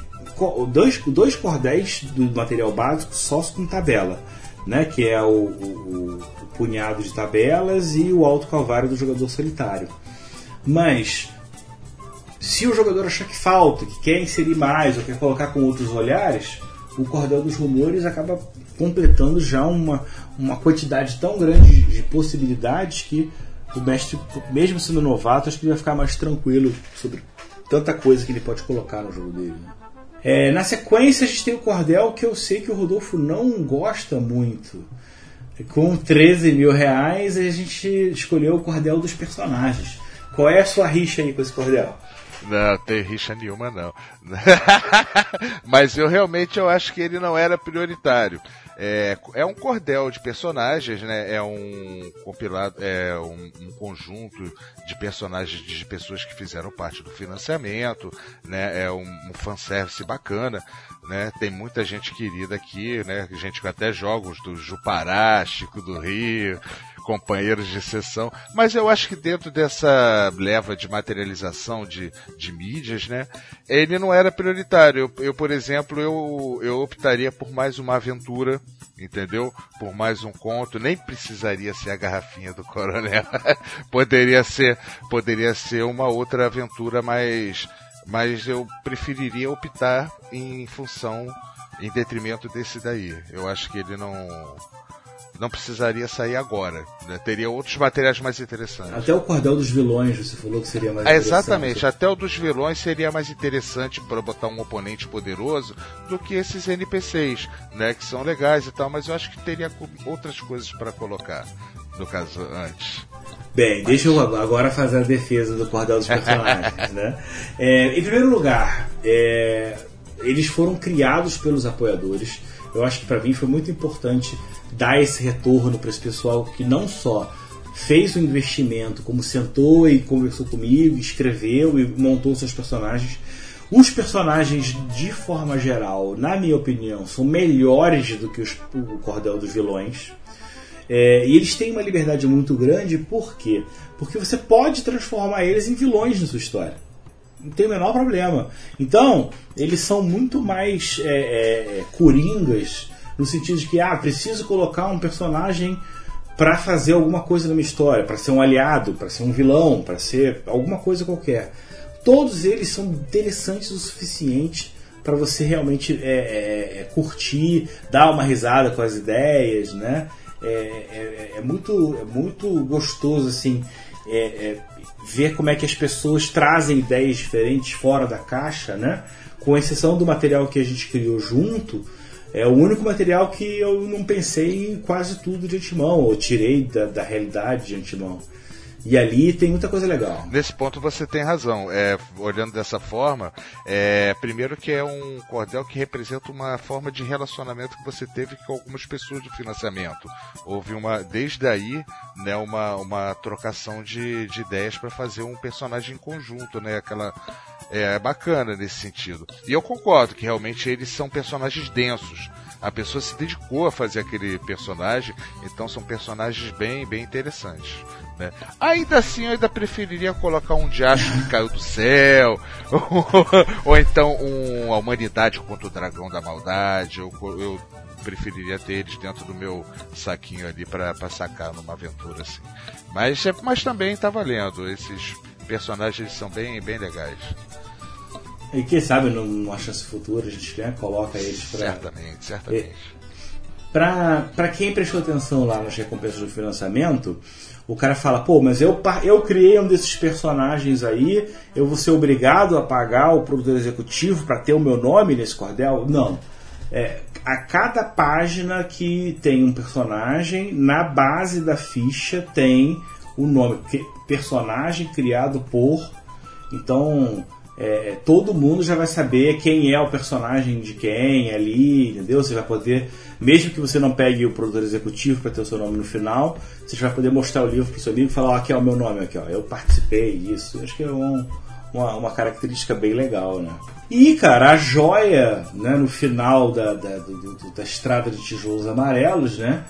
dois, dois cordéis do material básico só com tabela, né? Que é o, o, o punhado de tabelas e o alto calvário do jogador solitário. Mas se o jogador achar que falta, que quer inserir mais ou quer colocar com outros olhares, o cordel dos rumores acaba completando já uma, uma quantidade tão grande de possibilidades que o mestre, mesmo sendo novato, acho que ele vai ficar mais tranquilo sobre tanta coisa que ele pode colocar no jogo dele. Né? É, na sequência, a gente tem o Cordel, que eu sei que o Rodolfo não gosta muito. Com 13 mil reais, a gente escolheu o Cordel dos personagens. Qual é a sua rixa aí com esse Cordel? Não, tem rixa nenhuma não. Mas eu realmente eu acho que ele não era prioritário. É, é um cordel de personagens, né? É um compilado, é um, um, conjunto de personagens de pessoas que fizeram parte do financiamento, né? É um, um fanservice bacana, né? Tem muita gente querida aqui, né? Gente com até jogos do Jupará, Chico do Rio, companheiros de sessão, mas eu acho que dentro dessa leva de materialização de, de mídias, né, ele não era prioritário. Eu, eu, por exemplo, eu, eu optaria por mais uma aventura, entendeu? Por mais um conto, nem precisaria ser a garrafinha do coronel. poderia ser, poderia ser uma outra aventura mais mas eu preferiria optar em função em detrimento desse daí. Eu acho que ele não não precisaria sair agora. Né? Teria outros materiais mais interessantes. Até o cordel dos vilões, você falou que seria mais é, interessante. Exatamente, até o dos vilões seria mais interessante para botar um oponente poderoso do que esses NPCs, né? Que são legais e tal, mas eu acho que teria outras coisas para colocar, no caso, antes. Bem, mas... deixa eu agora fazer a defesa do cordel dos personagens, né? É, em primeiro lugar, é, eles foram criados pelos apoiadores. Eu acho que para mim foi muito importante dar esse retorno para esse pessoal que não só fez o investimento, como sentou e conversou comigo, escreveu e montou seus personagens. Os personagens, de forma geral, na minha opinião, são melhores do que os, o cordel dos vilões. É, e eles têm uma liberdade muito grande, por quê? Porque você pode transformar eles em vilões na sua história. Não tem o menor problema. Então, eles são muito mais é, é, coringas no sentido de que, ah, preciso colocar um personagem para fazer alguma coisa na minha história, para ser um aliado, para ser um vilão, para ser alguma coisa qualquer. Todos eles são interessantes o suficiente para você realmente é, é, é, curtir, dar uma risada com as ideias, né? É, é, é muito, é muito gostoso assim ver como é que as pessoas trazem ideias diferentes fora da caixa, né? Com exceção do material que a gente criou junto, é o único material que eu não pensei em quase tudo de antemão, ou tirei da, da realidade de antemão. E ali tem muita coisa legal. Nesse ponto você tem razão. É, olhando dessa forma, é, primeiro que é um cordel que representa uma forma de relacionamento que você teve com algumas pessoas do financiamento. Houve uma, desde aí, né, uma, uma trocação de, de ideias para fazer um personagem em conjunto, né? Aquela é bacana nesse sentido. E eu concordo que realmente eles são personagens densos. A pessoa se dedicou a fazer aquele personagem, então são personagens bem, bem interessantes. Né? Ainda assim, eu ainda preferiria colocar um diacho que caiu do céu, ou, ou então um, a humanidade contra o dragão da maldade. Eu, eu preferiria ter eles dentro do meu saquinho ali para sacar numa aventura assim. Mas, mas também tá valendo. Esses personagens são bem, bem legais. E quem sabe numa chance futura a gente né, coloca eles para. Certamente, certamente. Para quem prestou atenção lá nas recompensas do financiamento, o cara fala, pô, mas eu, eu criei um desses personagens aí, eu vou ser obrigado a pagar o produtor executivo para ter o meu nome nesse cordel? Não. É, a cada página que tem um personagem, na base da ficha tem o nome, personagem criado por. Então, é, todo mundo já vai saber quem é o personagem de quem ali, entendeu? Você vai poder, mesmo que você não pegue o produtor executivo para ter o seu nome no final, você vai poder mostrar o livro para o seu amigo e falar: ó, aqui é o meu nome, aqui ó, eu participei disso. Acho que é um, uma, uma, característica bem legal, né? E, cara, a joia, né, no final da, da, do, da estrada de tijolos amarelos, né?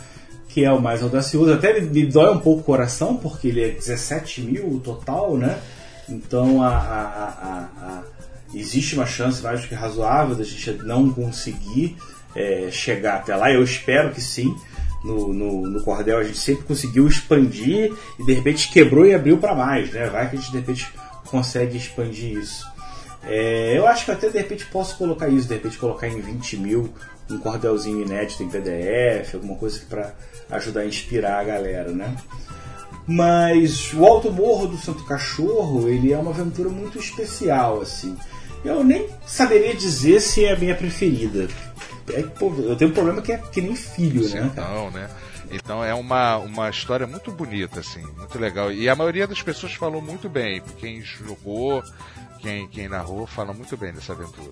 Que é o mais audacioso. Até me, me dói um pouco o coração, porque ele é 17 mil o total, né? Então a, a, a, existe uma chance do que razoável da gente não conseguir é, chegar até lá. Eu espero que sim. No, no, no, cordel a gente sempre conseguiu expandir e de repente quebrou e abriu para mais, né? Vai que a gente de repente consegue expandir isso. É, eu acho que até de repente posso colocar isso, de repente colocar em 20 mil um cordelzinho inédito em PDF, alguma coisa para ajudar a inspirar a galera, né? Mas o Alto Morro do Santo Cachorro, ele é uma aventura muito especial, assim. Eu nem saberia dizer se é a minha preferida. É, eu tenho um problema que é que nem filho, né? Não, né? Então é uma, uma história muito bonita, assim, muito legal. E a maioria das pessoas falou muito bem. Quem jogou, quem, quem narrou, fala muito bem dessa aventura.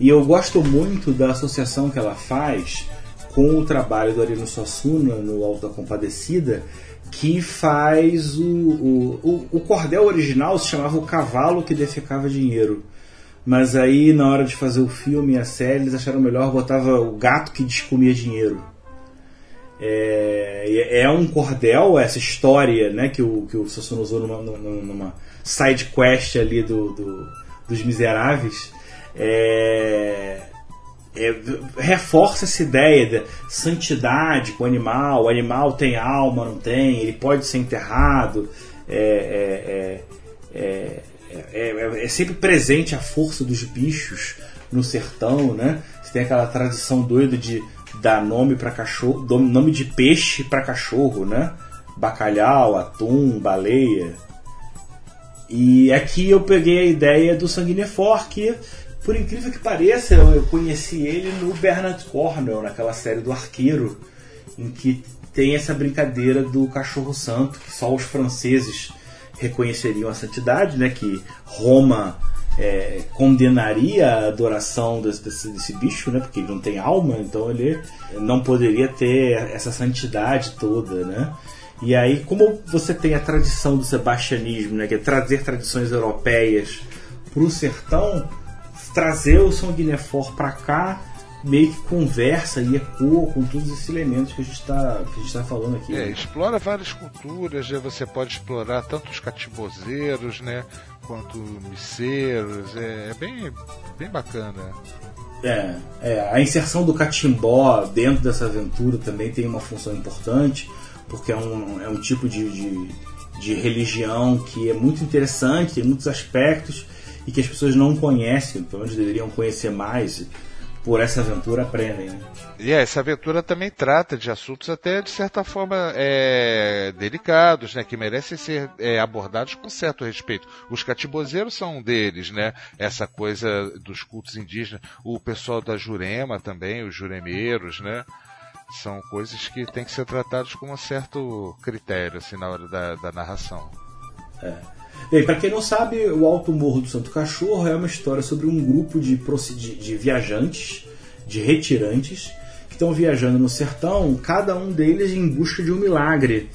E eu gosto muito da associação que ela faz com o trabalho do Arino Suassuna no Alto da Compadecida, que faz o, o, o, o, cordel original se chamava o cavalo que defecava dinheiro. Mas aí na hora de fazer o filme e a série eles acharam melhor botava o gato que descomia dinheiro. É, é um cordel essa história, né, que o que o Sassoon usou numa, numa side quest ali do, do dos miseráveis. É, é, reforça essa ideia da santidade com o animal. O animal tem alma, não tem, ele pode ser enterrado. É, é, é, sempre presente a força dos bichos no sertão, né? Você tem aquela tradição doida de dar nome para cachorro, nome de peixe para cachorro, né? Bacalhau, atum, baleia. E aqui eu peguei a ideia do Sanguinefor, que por incrível que pareça, eu conheci ele no Bernard Cornwell, naquela série do Arqueiro, em que tem essa brincadeira do cachorro santo, que só os franceses reconheceriam a santidade, né? Que Roma é, condenaria a adoração desse, desse, desse, bicho, né? Porque ele não tem alma, então ele não poderia ter essa santidade toda, né? E aí, como você tem a tradição do sebastianismo, né? Que é trazer tradições europeias para o sertão, trazer o Sanguinefor para cá meio que conversa e ecoa com todos esses elementos que a gente está tá falando aqui. É, né? explora várias culturas, né? você pode explorar tanto os catimbozeiros, né, quanto miceiros, é, é, bem, bem bacana. É, é, a inserção do catimbó dentro dessa aventura também tem uma função importante, porque é um, é um tipo de, de, de religião que é muito interessante, tem muitos aspectos, e que as pessoas não conhecem, pelo menos deveriam conhecer mais, por essa aventura aprendem. Né? E é, essa aventura também trata de assuntos até de certa forma é, delicados, né, que merecem ser é, abordados com certo respeito. Os catibozeiros são um deles, né? Essa coisa dos cultos indígenas, o pessoal da Jurema também, os juremeiros, né? São coisas que têm que ser tratadas com um certo critério, assim, na hora da, da narração. É. Bem, para quem não sabe, o Alto Morro do Santo Cachorro é uma história sobre um grupo de, de, de viajantes, de retirantes, que estão viajando no sertão, cada um deles em busca de um milagre,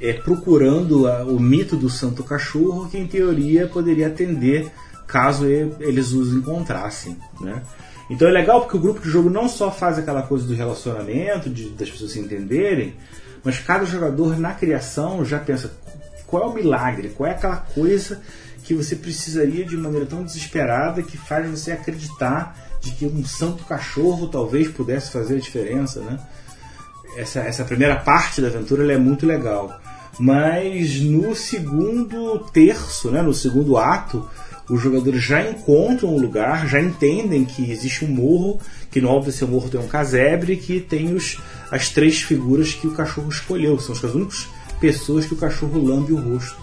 é, procurando a, o mito do Santo Cachorro, que em teoria poderia atender caso eles os encontrassem. Né? Então é legal porque o grupo de jogo não só faz aquela coisa do relacionamento, de, das pessoas se entenderem, mas cada jogador na criação já pensa qual é o milagre, qual é aquela coisa que você precisaria de maneira tão desesperada que faz você acreditar de que um santo cachorro talvez pudesse fazer a diferença, né? Essa, essa primeira parte da aventura é muito legal. Mas no segundo terço, né, no segundo ato, os jogadores já encontram um lugar, já entendem que existe um morro, que no alto desse morro tem um casebre, que tem os, as três figuras que o cachorro escolheu, são as únicas pessoas que o cachorro lambe o rosto.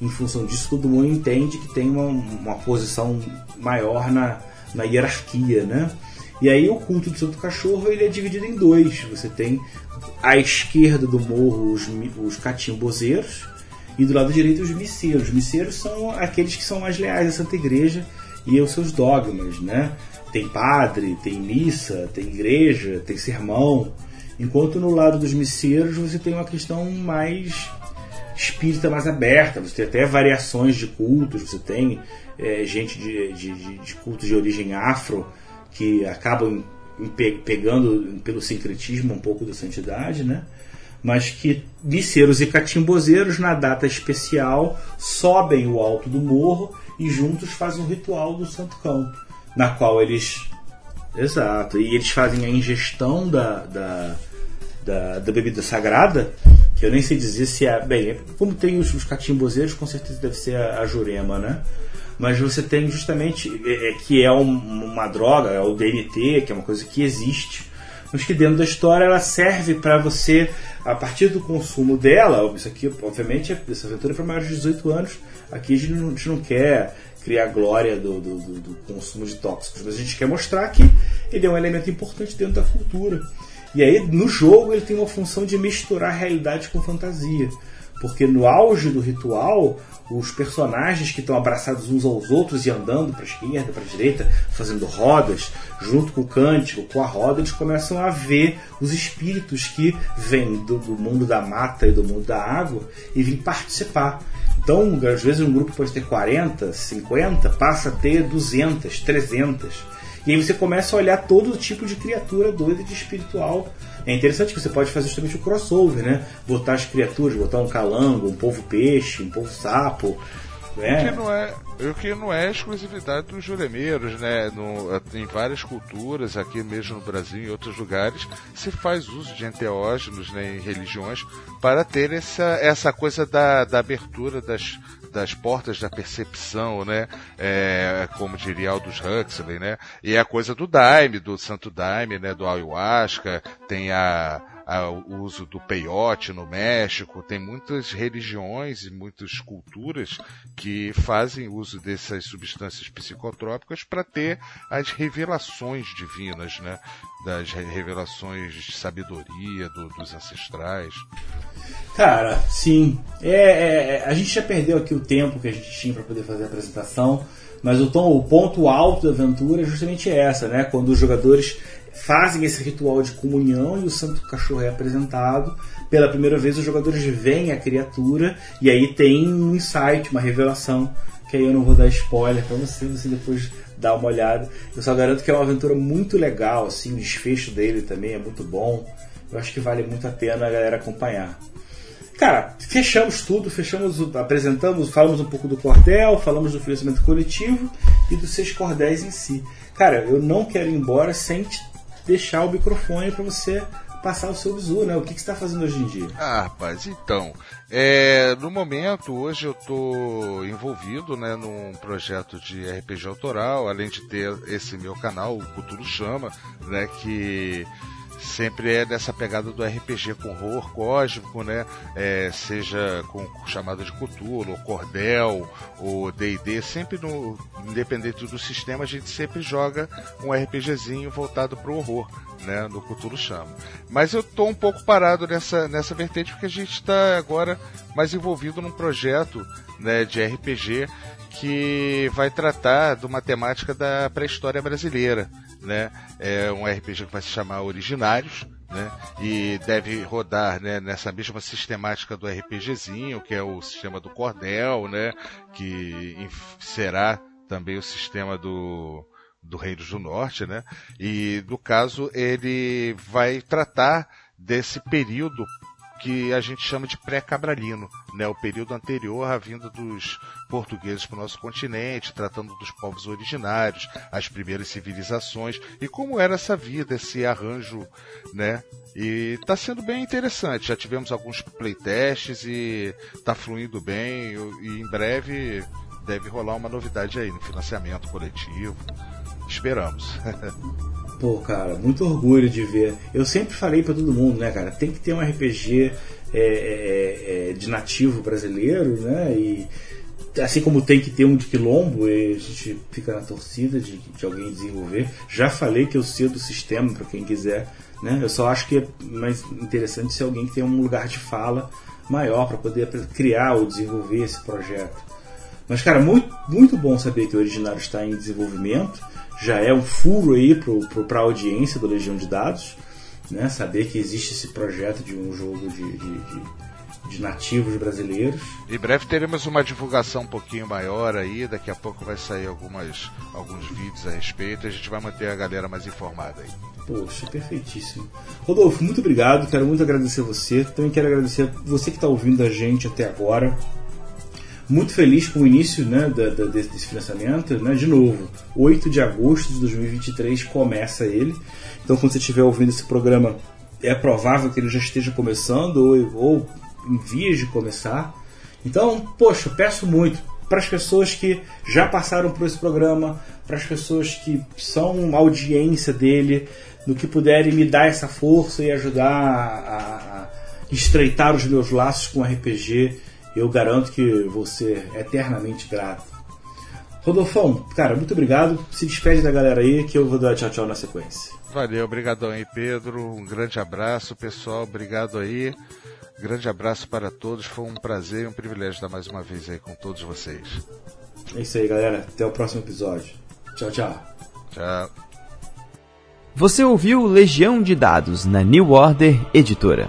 Em função disso, todo mundo entende que tem uma, uma posição maior na, na hierarquia, né? E aí o culto do Santo Cachorro ele é dividido em dois. Você tem à esquerda do morro os, os catimbozeiros e do lado direito os misseiros. Os misseiros são aqueles que são mais leais à Santa Igreja e aos seus dogmas, né? Tem padre, tem missa, tem igreja, tem sermão. Enquanto no lado dos misseiros você tem uma questão mais espírita, mais aberta. Você tem até variações de cultos, você tem é, gente de, de, de cultos de origem afro que acabam pegando pelo sincretismo um pouco da santidade, né? mas que misseiros e catimbozeiros, na data especial, sobem o alto do morro e juntos fazem um ritual do Santo Cão, na qual eles. Exato, e eles fazem a ingestão da, da, da, da bebida sagrada, que eu nem sei dizer se é. Bem, como tem os, os catimbozeiros, com certeza deve ser a, a jurema, né? Mas você tem justamente. É, é, que é um, uma droga, é o DNT, que é uma coisa que existe, mas que dentro da história ela serve para você, a partir do consumo dela, isso aqui, obviamente, essa aventura é para maiores de 18 anos. Aqui a gente não, a gente não quer criar glória do, do, do, do consumo de tóxicos, mas a gente quer mostrar que ele é um elemento importante dentro da cultura. E aí, no jogo, ele tem uma função de misturar realidade com fantasia. Porque no auge do ritual, os personagens que estão abraçados uns aos outros e andando para a esquerda, para a direita, fazendo rodas, junto com o cântico, com a roda, eles começam a ver os espíritos que vêm do, do mundo da mata e do mundo da água e vêm participar. Então, às vezes um grupo pode ter 40, 50, passa a ter 200, 300. E aí você começa a olhar todo tipo de criatura doida de espiritual. É interessante que você pode fazer justamente o crossover, né? Botar as criaturas, botar um calango, um povo peixe, um povo sapo. Né? O que não é, o que não é exclusividade dos juremeiros, né? No, em várias culturas, aqui mesmo no Brasil e outros lugares, se faz uso de enteógenos né, em religiões para ter essa, essa coisa da, da abertura das, das portas da percepção, né? É, como diria Aldous Huxley, né? E é a coisa do Daime, do Santo Daime, né? Do Ayahuasca, tem a, o uso do peyote no México, tem muitas religiões e muitas culturas que fazem uso dessas substâncias psicotrópicas para ter as revelações divinas, né? Das revelações de sabedoria do, dos ancestrais. Cara, sim. É, é, é, a gente já perdeu aqui o tempo que a gente tinha para poder fazer a apresentação, mas o, tom, o ponto alto da aventura é justamente essa, né? Quando os jogadores fazem esse ritual de comunhão e o santo cachorro é apresentado. Pela primeira vez, os jogadores veem a criatura e aí tem um insight, uma revelação. Que aí eu não vou dar spoiler para você, você depois dá uma olhada. Eu só garanto que é uma aventura muito legal, assim, o desfecho dele também é muito bom. Eu acho que vale muito a pena a galera acompanhar. Cara, fechamos tudo, fechamos, apresentamos, falamos um pouco do cordel, falamos do financiamento coletivo e dos seis cordéis em si. Cara, eu não quero ir embora sem deixar o microfone para você passar o seu visu, né? O que, que você está fazendo hoje em dia? Ah, rapaz, então, é, no momento, hoje eu estou envolvido né, num projeto de RPG autoral, além de ter esse meu canal, o Cthulhu Chama, né, que sempre é dessa pegada do RPG com horror cósmico, né? É, seja com chamada de Cthulhu, ou Cordel, ou D&D, sempre no independente do sistema a gente sempre joga um RPGzinho voltado para o horror, né? No Cthulhu chama. Mas eu tô um pouco parado nessa nessa vertente porque a gente está agora mais envolvido num projeto, né, de RPG que vai tratar de uma temática da pré-história brasileira né? É um RPG que vai se chamar Originários, né? E deve rodar né, nessa mesma sistemática do RPGzinho, que é o sistema do Cordel, né? Que será também o sistema do, do Reinos do Norte, né? E no caso ele vai tratar desse período que a gente chama de pré-cabralino, né? o período anterior à vinda dos portugueses para o nosso continente, tratando dos povos originários, as primeiras civilizações e como era essa vida, esse arranjo, né? E está sendo bem interessante. Já tivemos alguns playtests e está fluindo bem e em breve deve rolar uma novidade aí no financiamento coletivo. Esperamos. Pô, cara, muito orgulho de ver. Eu sempre falei para todo mundo, né, cara, tem que ter um RPG é, é, é, de nativo brasileiro, né? E assim como tem que ter um de quilombo, e a gente fica na torcida de, de alguém desenvolver. Já falei que eu sei do sistema para quem quiser, né? Eu só acho que é mais interessante se alguém tem um lugar de fala maior para poder criar ou desenvolver esse projeto. Mas, cara, muito, muito bom saber que o originário está em desenvolvimento já é um furo aí para a audiência do Legião de Dados, né? saber que existe esse projeto de um jogo de, de, de, de nativos brasileiros. Em breve teremos uma divulgação um pouquinho maior aí, daqui a pouco vai sair algumas, alguns vídeos a respeito a gente vai manter a galera mais informada aí. Poxa, perfeitíssimo. Rodolfo, muito obrigado, quero muito agradecer você, também quero agradecer você que está ouvindo a gente até agora muito feliz com o início né, da, da, desse financiamento. Né? De novo, 8 de agosto de 2023 começa ele. Então, quando você estiver ouvindo esse programa, é provável que ele já esteja começando ou, ou em vias de começar. Então, poxa, peço muito para as pessoas que já passaram por esse programa, para as pessoas que são audiência dele, no que puderem me dar essa força e ajudar a, a estreitar os meus laços com RPG eu garanto que você é eternamente grato. Rodolfão, cara, muito obrigado. Se despede da galera aí que eu vou dar tchau tchau na sequência. Valeu, obrigadão aí, Pedro. Um grande abraço, pessoal. Obrigado aí. Grande abraço para todos. Foi um prazer e um privilégio estar mais uma vez aí com todos vocês. É isso aí, galera. Até o próximo episódio. Tchau, tchau. Tchau. Você ouviu Legião de Dados na New Order Editora.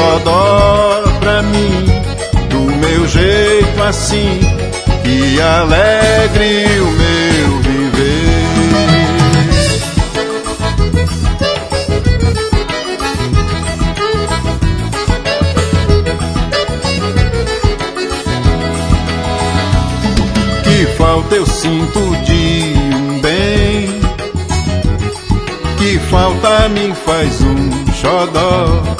xodó pra mim, do meu jeito assim, que alegre o meu viver. Que falta eu sinto de um bem, que falta me faz um xodó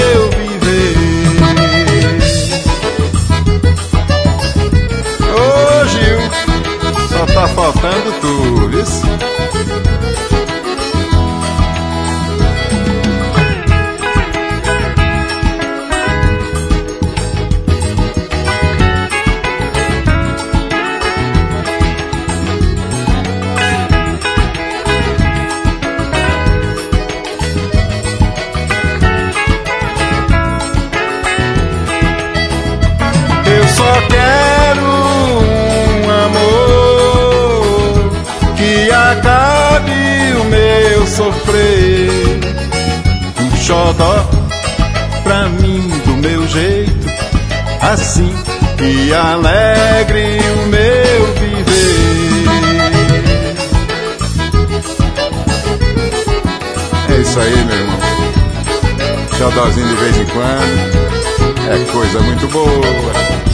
tá faltando tu, isso? Assim que alegre o meu viver. É isso aí, meu irmão. Xodózinho de vez em quando. É coisa muito boa.